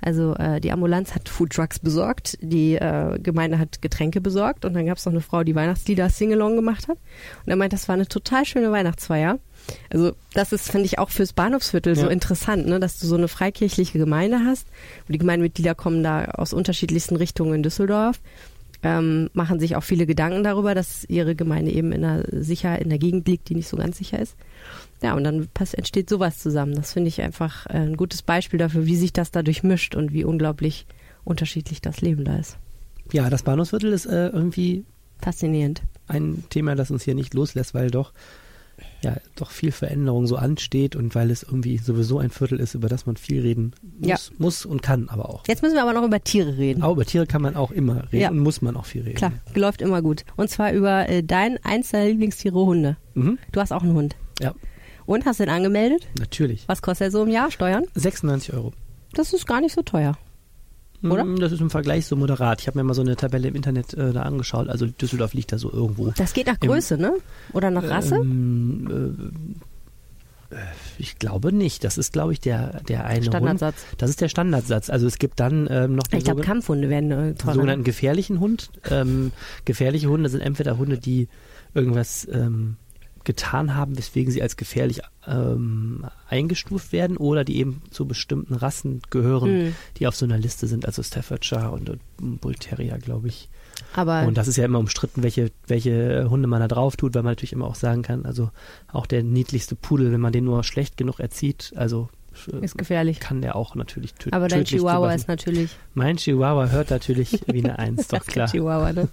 Also äh, die Ambulanz hat Foodtrucks besorgt, die äh, Gemeinde hat Getränke besorgt und dann gab es noch eine Frau, die Weihnachtslieder Singalong gemacht hat. Und er meint, das war eine total schöne Weihnachtsfeier. Also das ist, finde ich, auch fürs Bahnhofsviertel ja. so interessant, ne, dass du so eine freikirchliche Gemeinde hast. Die Gemeindemitglieder kommen da aus unterschiedlichsten Richtungen in Düsseldorf ähm, machen sich auch viele Gedanken darüber, dass ihre Gemeinde eben in einer sicher in der Gegend liegt, die nicht so ganz sicher ist. Ja, und dann pass, entsteht sowas zusammen. Das finde ich einfach äh, ein gutes Beispiel dafür, wie sich das dadurch mischt und wie unglaublich unterschiedlich das Leben da ist. Ja, das Bahnhofsviertel ist äh, irgendwie faszinierend. Ein Thema, das uns hier nicht loslässt, weil doch ja doch viel Veränderung so ansteht und weil es irgendwie sowieso ein Viertel ist, über das man viel reden muss, ja. muss und kann aber auch. Jetzt müssen wir aber noch über Tiere reden. Auch über Tiere kann man auch immer reden ja. und muss man auch viel reden. Klar, läuft immer gut. Und zwar über äh, dein eins deiner Lieblingstiere Hunde. Mhm. Du hast auch einen Hund. Ja. Und hast du ihn angemeldet? Natürlich. Was kostet er so im Jahr, Steuern? 96 Euro. Das ist gar nicht so teuer. Oder? Hm, das ist im Vergleich so moderat. Ich habe mir mal so eine Tabelle im Internet äh, da angeschaut. Also Düsseldorf liegt da so irgendwo. Das geht nach Größe, Im, ne? Oder nach Rasse? Ähm, äh, ich glaube nicht. Das ist, glaube ich, der, der eine Standardsatz. Hund. Das ist der Standardsatz. Also es gibt dann ähm, noch den ich glaube, Kampfhunde werden äh, sogenannten gefährlichen Hund. Ähm, gefährliche Hunde sind entweder Hunde, die irgendwas ähm, getan haben, weswegen sie als gefährlich ähm, eingestuft werden oder die eben zu bestimmten Rassen gehören, mhm. die auf so einer Liste sind, also Staffordshire und, und Bull Terrier, glaube ich. Aber und das ist ja immer umstritten, welche, welche Hunde man da drauf tut, weil man natürlich immer auch sagen kann, also auch der niedlichste Pudel, wenn man den nur schlecht genug erzieht, also ist gefährlich. Kann der auch natürlich töten. Aber dein Chihuahua ist natürlich. Mein Chihuahua hört natürlich wie eine Eins, doch klar. Chihuahua, ne?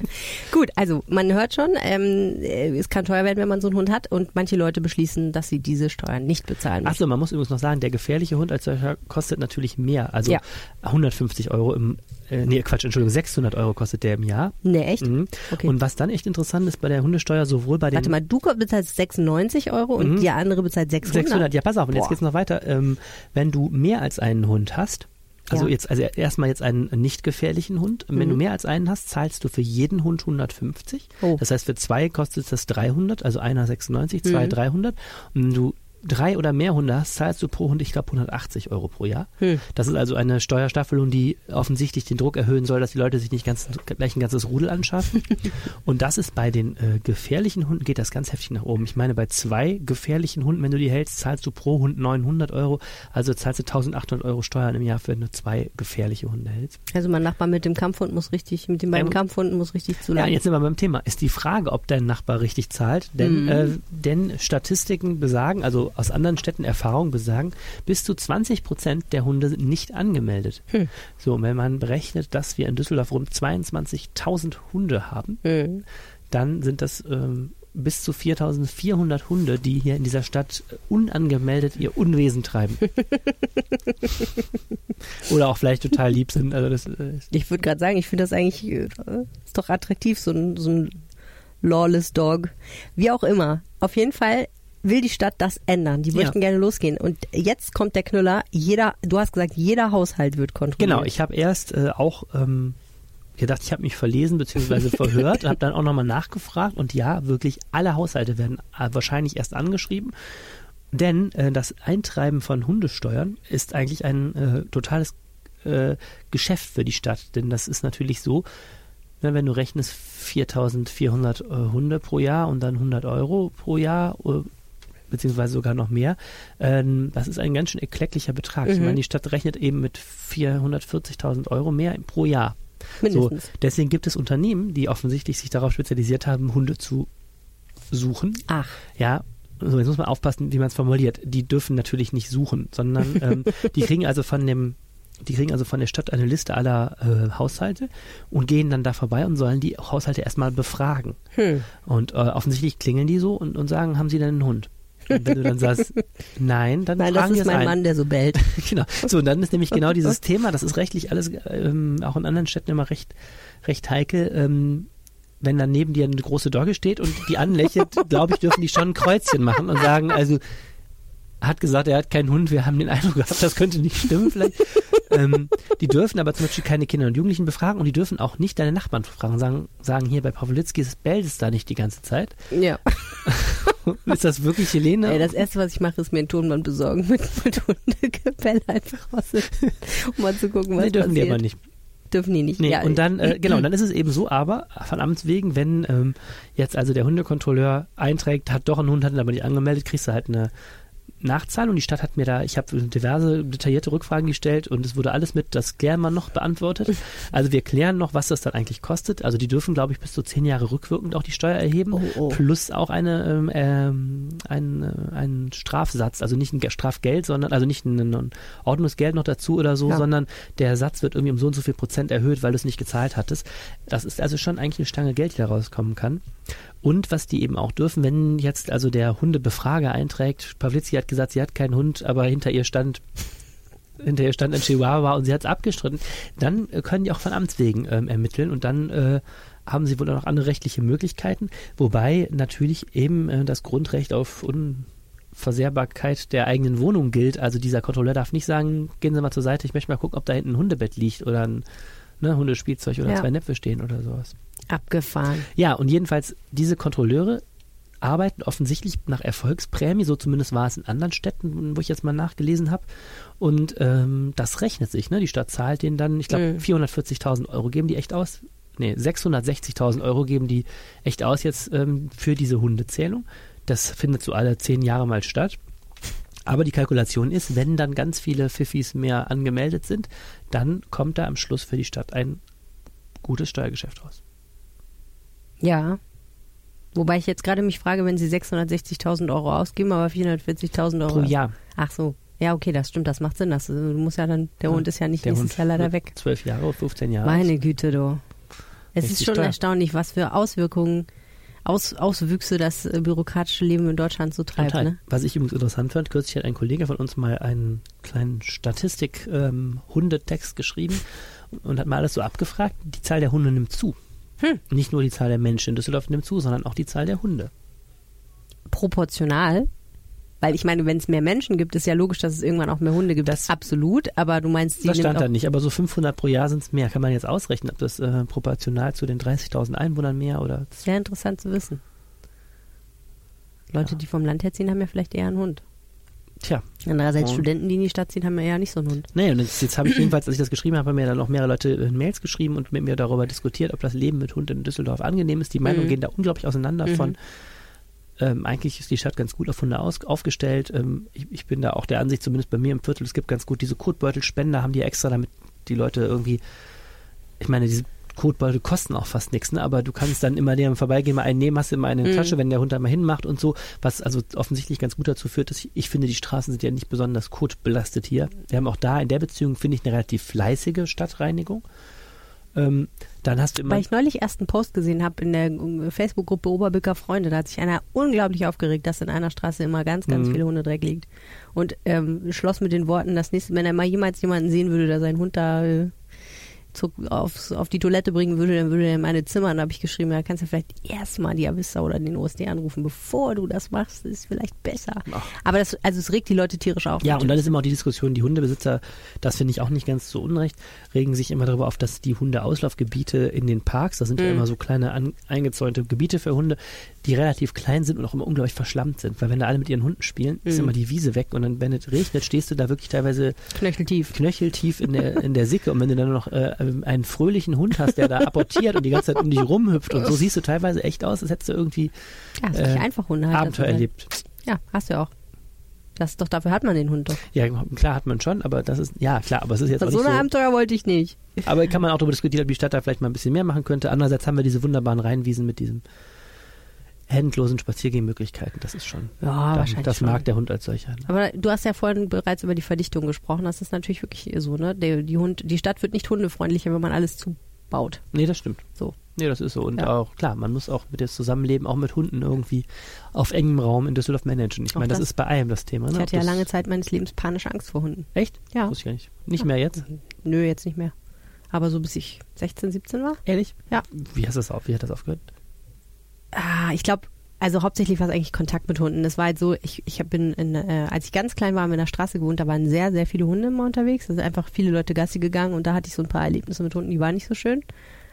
Gut, also man hört schon, ähm, es kann teuer werden, wenn man so einen Hund hat und manche Leute beschließen, dass sie diese Steuern nicht bezahlen. Achso, man muss übrigens noch sagen, der gefährliche Hund als solcher kostet natürlich mehr. Also ja. 150 Euro im äh, nee, Quatsch, Entschuldigung, 600 Euro kostet der im Jahr. Nee, echt? Mhm. Okay. Und was dann echt interessant ist bei der Hundesteuer, sowohl bei den... Warte mal, du bezahlst 96 Euro und mhm. die andere bezahlt 600? 600, ja, pass auf, und Boah. jetzt geht's noch weiter. Ähm, wenn du mehr als einen Hund hast, also ja. jetzt, also erstmal jetzt einen nicht gefährlichen Hund. Wenn mhm. du mehr als einen hast, zahlst du für jeden Hund 150. Oh. Das heißt, für zwei kostet das 300, also einer 96, zwei mhm. 300. Und wenn du drei oder mehr Hunde hast, zahlst du pro Hund, ich glaube, 180 Euro pro Jahr. Hm. Das ist also eine Steuerstaffelung, die offensichtlich den Druck erhöhen soll, dass die Leute sich nicht ganz, gleich ein ganzes Rudel anschaffen. Und das ist bei den äh, gefährlichen Hunden, geht das ganz heftig nach oben. Ich meine, bei zwei gefährlichen Hunden, wenn du die hältst, zahlst du pro Hund 900 Euro. Also zahlst du 1800 Euro Steuern im Jahr, wenn du zwei gefährliche Hunde hältst. Also mein Nachbar mit dem Kampfhund muss richtig, mit den beiden ähm, Kampfhunden muss richtig zulangen. Ja, jetzt sind wir beim Thema. Ist die Frage, ob dein Nachbar richtig zahlt. Denn, mhm. äh, denn Statistiken besagen, also aus anderen Städten Erfahrung besagen, bis zu 20 Prozent der Hunde sind nicht angemeldet. Hm. So, wenn man berechnet, dass wir in Düsseldorf rund 22.000 Hunde haben, hm. dann sind das ähm, bis zu 4.400 Hunde, die hier in dieser Stadt unangemeldet ihr Unwesen treiben. Oder auch vielleicht total lieb sind. Also das, äh, ich würde gerade sagen, ich finde das eigentlich äh, ist doch attraktiv, so ein, so ein lawless Dog. Wie auch immer. Auf jeden Fall will die Stadt das ändern. Die möchten ja. gerne losgehen. Und jetzt kommt der Knüller. Jeder, du hast gesagt, jeder Haushalt wird kontrolliert. Genau, ich habe erst äh, auch ähm, gedacht, ich habe mich verlesen bzw. verhört, habe dann auch nochmal nachgefragt und ja, wirklich alle Haushalte werden äh, wahrscheinlich erst angeschrieben. Denn äh, das Eintreiben von Hundesteuern ist eigentlich ein äh, totales äh, Geschäft für die Stadt. Denn das ist natürlich so, ne, wenn du rechnest 4400 äh, Hunde pro Jahr und dann 100 Euro pro Jahr, äh, beziehungsweise sogar noch mehr. Ähm, das ist ein ganz schön erklecklicher Betrag. Mhm. Ich meine, die Stadt rechnet eben mit 440.000 Euro mehr pro Jahr. Mindestens. So, deswegen gibt es Unternehmen, die offensichtlich sich darauf spezialisiert haben, Hunde zu suchen. Ach. Ja, so, jetzt muss man aufpassen, wie man es formuliert. Die dürfen natürlich nicht suchen, sondern ähm, die kriegen also von dem Die kriegen also von der Stadt eine Liste aller äh, Haushalte und gehen dann da vorbei und sollen die Haushalte erstmal befragen. Hm. Und äh, offensichtlich klingeln die so und, und sagen, haben sie denn einen Hund? Und wenn du dann sagst, nein, dann Nein, das ist mein ein. Mann, der so bellt. Genau. So, und dann ist nämlich genau dieses Thema, das ist rechtlich alles ähm, auch in anderen Städten immer recht, recht heikel. Ähm, wenn dann neben dir eine große Dogge steht und die anlächelt, glaube ich, dürfen die schon ein Kreuzchen machen und sagen, also hat gesagt, er hat keinen Hund, wir haben den Eindruck gehabt, das könnte nicht stimmen vielleicht. ähm, die dürfen aber zum Beispiel keine Kinder und Jugendlichen befragen und die dürfen auch nicht deine Nachbarn befragen, sagen, sagen hier bei Pawlitzki, es bellt es da nicht die ganze Zeit. Ja. ist das wirklich Helene? Ey, das erste, was ich mache, ist mir einen Tonband besorgen mit, mit Hundegebell einfach raus, um mal zu gucken, was nee, dürfen passiert. die aber nicht. Dürfen die nicht. Nee, ja, und dann, äh, genau, dann ist es eben so, aber von Amts wegen, wenn ähm, jetzt also der Hundekontrolleur einträgt, hat doch einen Hund, hat ihn aber nicht angemeldet, kriegst du halt eine Nachzahlung. Die Stadt hat mir da, ich habe diverse detaillierte Rückfragen gestellt und es wurde alles mit, das klären wir noch beantwortet. Also wir klären noch, was das dann eigentlich kostet. Also die dürfen, glaube ich, bis zu zehn Jahre rückwirkend auch die Steuer erheben, Oh, oh. plus auch eine, ähm, ähm, ein, äh, einen Strafsatz, also nicht ein Ge- Strafgeld, sondern, also nicht ein, ein Ordnungsgeld noch dazu oder so, Ja. sondern der Satz wird irgendwie um so und so viel Prozent erhöht, weil du es nicht gezahlt hattest. Das ist also schon eigentlich eine Stange Geld, die da rauskommen kann. Und was die eben auch dürfen, wenn jetzt also der Hundebefrager einträgt, Pawlitzki hat gesagt, sie hat keinen Hund, aber hinter ihr stand hinter ihr stand ein Chihuahua und sie hat es abgestritten, dann äh, können die auch von Amts wegen ähm, ermitteln und dann äh, haben sie wohl auch noch andere rechtliche Möglichkeiten, wobei natürlich eben äh, das Grundrecht auf Unversehrbarkeit der eigenen Wohnung gilt. Also dieser Kontrolleur darf nicht sagen, gehen Sie mal zur Seite, ich möchte mal gucken, ob da hinten ein Hundebett liegt oder ein ne, Hundespielzeug oder Ja. zwei Näpfe stehen oder sowas. abgefahren. Ja, und jedenfalls, diese Kontrolleure arbeiten offensichtlich nach Erfolgsprämie, so zumindest war es in anderen Städten, wo ich jetzt mal nachgelesen habe. Und ähm, das rechnet sich, ne? Die Stadt zahlt denen dann, ich glaube, Mhm. 440.000 Euro geben die echt aus. Nee, 660.000 Euro geben die echt aus jetzt ähm, für diese Hundezählung. Das findet so alle zehn Jahre mal statt. Aber die Kalkulation ist, wenn dann ganz viele Pfiffis mehr angemeldet sind, dann kommt da am Schluss für die Stadt ein gutes Steuergeschäft raus. Ja. Wobei ich jetzt gerade mich frage, wenn sie 660.000 Euro ausgeben, aber 440.000 Euro. Pro Jahr. Ach so. Ja, okay, das stimmt, das macht Sinn. Das, du musst ja dann, der Ja, Hund ist ja nicht nächstes Hund Jahr leider weg. Zwölf Jahre, 15 Jahre. Meine Güte, du. Es ist schon teuer. erstaunlich, was für Auswirkungen, Aus, Auswüchse das äh, bürokratische Leben in Deutschland so treibt. Ne? Was ich übrigens interessant fand, kürzlich hat ein Kollege von uns mal einen kleinen Statistik-Hundetext geschrieben und hat mal alles so abgefragt. Die Zahl der Hunde nimmt zu. Hm. Nicht nur die Zahl der Menschen in Düsseldorf nimmt zu, sondern auch die Zahl der Hunde. Proportional. Weil ich meine, wenn es mehr Menschen gibt, ist ja logisch, dass es irgendwann auch mehr Hunde gibt. Das- Absolut. Aber du meinst, die Das stand da nicht, aber so 500 pro Jahr sind es mehr. Kann man jetzt ausrechnen, ob das äh, proportional zu den 30.000 Einwohnern mehr oder... Sehr interessant zu wissen. Leute, die vom Land herziehen, haben ja vielleicht eher einen Hund. Tja, Andererseits Und- Studenten, die in die Stadt ziehen, haben ja eher nicht so einen Hund. Nee, und jetzt, jetzt habe ich jedenfalls, als ich das geschrieben habe, haben mir dann auch mehrere Leute äh, Mails geschrieben und mit mir darüber diskutiert, ob das Leben mit Hund in Düsseldorf angenehm ist. Die Meinungen Mhm. gehen da unglaublich auseinander Mhm. von. Ähm, eigentlich ist die Stadt ganz gut auf Hunde aus, aufgestellt. Ähm, ich, ich bin da auch der Ansicht, zumindest bei mir im Viertel, es gibt ganz gut diese Kotbeutelspender, haben die extra, damit die Leute irgendwie, ich meine, diese Kotbeutel kosten auch fast nichts, ne? aber du kannst dann immer dem vorbeigehen, mal einen nehmen, hast du immer eine Mhm. Tasche, wenn der Hund da mal hinmacht und so, was also offensichtlich ganz gut dazu führt, dass ich, ich finde, die Straßen sind ja nicht besonders kotbelastet hier. Wir haben auch da in der Beziehung, finde ich, eine relativ fleißige Stadtreinigung. Ähm, dann hast du immer... Weil ich neulich erst einen Post gesehen habe in der äh, Facebook-Gruppe Oberbücker Freunde, da hat sich einer unglaublich aufgeregt, dass in einer Straße immer ganz, ganz Mhm. viele Hundedreck liegt. Und ähm, schloss mit den Worten, das nächste, wenn er mal jemals jemanden sehen würde, der seinen Hund da äh, zu, aufs, auf die Toilette bringen würde, dann würde er in meine Zimmer. Und da habe ich geschrieben, da kannst du vielleicht erstmal die Avista oder den OSD anrufen, bevor du das machst, ist vielleicht besser. Ach. Aber das, also es regt die Leute tierisch auf. Ja, und dann ist immer auch die Diskussion, die Hundebesitzer, das finde ich auch nicht ganz so unrecht, regen sich immer darüber auf, dass die Hundeauslaufgebiete in den Parks, das sind ja Mhm. immer so kleine an, eingezäunte Gebiete für Hunde, die relativ klein sind und auch immer unglaublich verschlammt sind. Weil wenn da alle mit ihren Hunden spielen, ist Mhm. immer die Wiese weg und dann, wenn es regnet, stehst du da wirklich teilweise knöcheltief. knöcheltief in der, in der Sicke und wenn du dann noch äh, einen fröhlichen Hund hast, der da apportiert und die ganze Zeit um dich rumhüpft und so siehst du teilweise echt aus, als hättest du irgendwie Ja, ist nicht äh, einfach Hunde halt. Abenteuer also, erlebt. Ja, hast du ja auch. Das ist doch, dafür hat man den Hund doch. Ja, klar hat man schon, aber das ist, ja klar, aber es ist jetzt auch So nicht ein Abenteuer wollte ich nicht. Aber kann man auch darüber diskutieren, ob die Stadt da vielleicht mal ein bisschen mehr machen könnte. Andererseits haben wir diese wunderbaren Rheinwiesen mit diesem endlosen Spaziergehmöglichkeiten, das ist schon. Ja, dann, wahrscheinlich Das schon. mag der Hund als solcher. Ne? Aber du hast ja vorhin bereits über die Verdichtung gesprochen. Das ist natürlich wirklich so, ne? Die, die, Hund, die Stadt wird nicht hundefreundlicher, wenn man alles zubaut. Nee, das stimmt. So. Nee, das ist so. Und Ja. auch, klar, man muss auch mit dem Zusammenleben, auch mit Hunden irgendwie auf engem Raum in Düsseldorf managen. Ich meine, das, das. ist bei allem das Thema. Ne? Ich hatte ja das- lange Zeit meines Lebens panische Angst vor Hunden. Echt? Ja. Wusste ich gar nicht. Nicht mehr jetzt? Nö, jetzt nicht mehr. Aber so bis ich 16, 17 war. Ehrlich? Ja. Wie hast du das auf? Wie hat das aufgehört? Ah, ich glaube, also hauptsächlich war es eigentlich Kontakt mit Hunden. Das war halt so, ich, ich bin, in, äh, als ich ganz klein war, haben wir in der Straße gewohnt, da waren sehr, sehr viele Hunde immer unterwegs. Da sind einfach viele Leute Gassi gegangen und da hatte ich so ein paar Erlebnisse mit Hunden, die waren nicht so schön.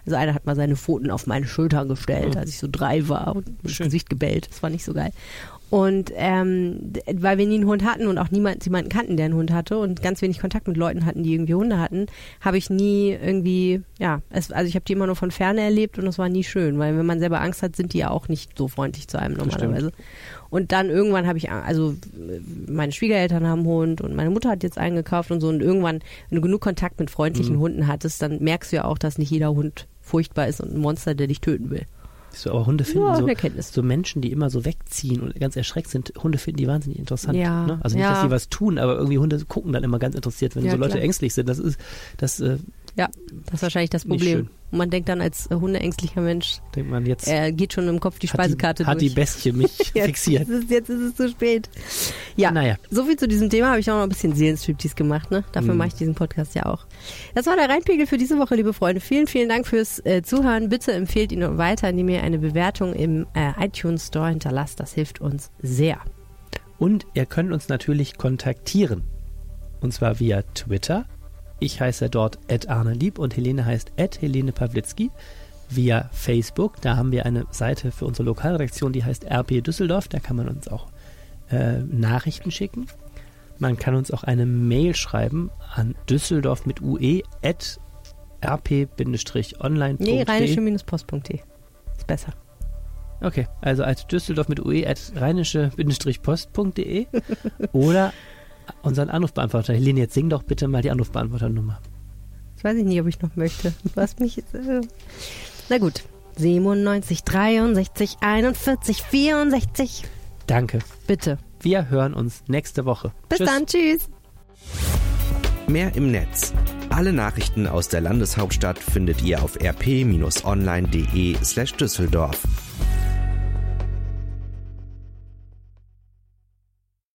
Also einer hat mal seine Pfoten auf meine Schultern gestellt, als ich so drei war und ins. Gesicht gebellt. Das war nicht so geil. Und ähm, weil wir nie einen Hund hatten und auch niemand, jemanden kannten, der einen Hund hatte und ganz wenig Kontakt mit Leuten hatten, die irgendwie Hunde hatten, habe ich nie irgendwie, ja, es, also ich habe die immer nur von ferne erlebt und es war nie schön, weil wenn man selber Angst hat, sind die ja auch nicht so freundlich zu einem normalerweise. Und dann irgendwann habe ich, also äh, meine Schwiegereltern haben einen Hund und meine Mutter hat jetzt einen gekauft und so und irgendwann, wenn du genug Kontakt mit freundlichen Mhm. Hunden hattest, dann merkst du ja auch, dass nicht jeder Hund furchtbar ist und ein Monster, der dich töten will. So, aber Hunde finden so, so Menschen, die immer so wegziehen und ganz erschreckt sind, Hunde finden die wahnsinnig interessant. Ja, ne? Also nicht, ja. dass sie was tun, aber irgendwie Hunde gucken dann immer ganz interessiert, wenn so Leute klar. ängstlich sind. Das ist, das äh, Ja, das ist wahrscheinlich das Problem. Und man denkt dann als hundeängstlicher Mensch, denkt man jetzt, er geht schon im Kopf die hat, Speisekarte die, hat die durch. Bestie mich jetzt, fixiert. Ist es, jetzt ist es zu spät. Ja, Naja. so viel zu diesem Thema. Habe ich auch noch ein bisschen Seelenstriptease gemacht. Ne? Dafür Mhm. mache ich diesen Podcast ja auch. Das war der Reinpegel für diese Woche, liebe Freunde. Vielen, vielen Dank fürs äh, Zuhören. Bitte empfehlt ihn weiter, indem ihr eine Bewertung im äh, iTunes Store hinterlasst. Das hilft uns sehr. Und ihr könnt uns natürlich kontaktieren. Und zwar via Twitter. Ich heiße dort Arne Lieb und Helene heißt Helene Pawlitzki. Via Facebook, da haben wir eine Seite für unsere Lokalredaktion, die heißt RP Düsseldorf. Da kann man uns auch äh, Nachrichten schicken. Man kann uns auch eine Mail schreiben an düsseldorf mit ue at rp-online.de. Nee, rheinische-post.de. Ist besser. Okay, also als Düsseldorf mit ue at rheinische-post.de oder unseren Anrufbeantworter. Helene, jetzt sing doch bitte mal die Anrufbeantworternummer. Das weiß ich nicht, ob ich noch möchte. Du hast mich jetzt. Äh. Na gut. 97, 63, 41, 64. Danke. Bitte. Wir hören uns nächste Woche. Bis Tschüss. dann. Tschüss. Mehr im Netz. Alle Nachrichten aus der Landeshauptstadt findet ihr auf rp-online.de slash Düsseldorf.